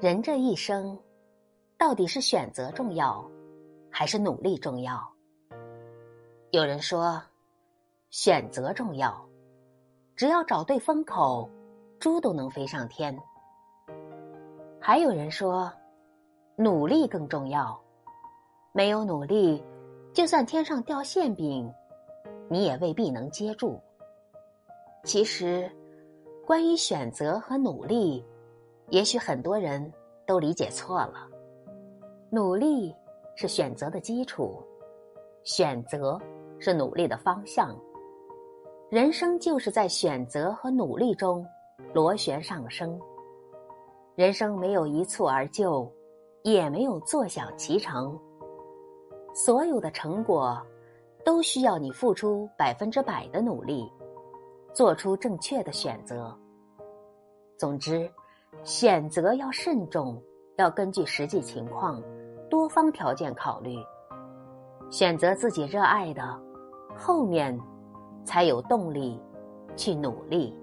人这一生，到底是选择重要，还是努力重要？有人说，选择重要，只要找对风口，猪都能飞上天。还有人说，努力更重要，没有努力，就算天上掉馅饼，你也未必能接住。其实，关于选择和努力。也许很多人都理解错了，努力是选择的基础，选择是努力的方向。人生就是在选择和努力中螺旋上升。人生没有一蹴而就，也没有坐享其成。所有的成果都需要你付出百分之百的努力，做出正确的选择。总之。选择要慎重，要根据实际情况、多方条件考虑，选择自己热爱的，后面才有动力去努力。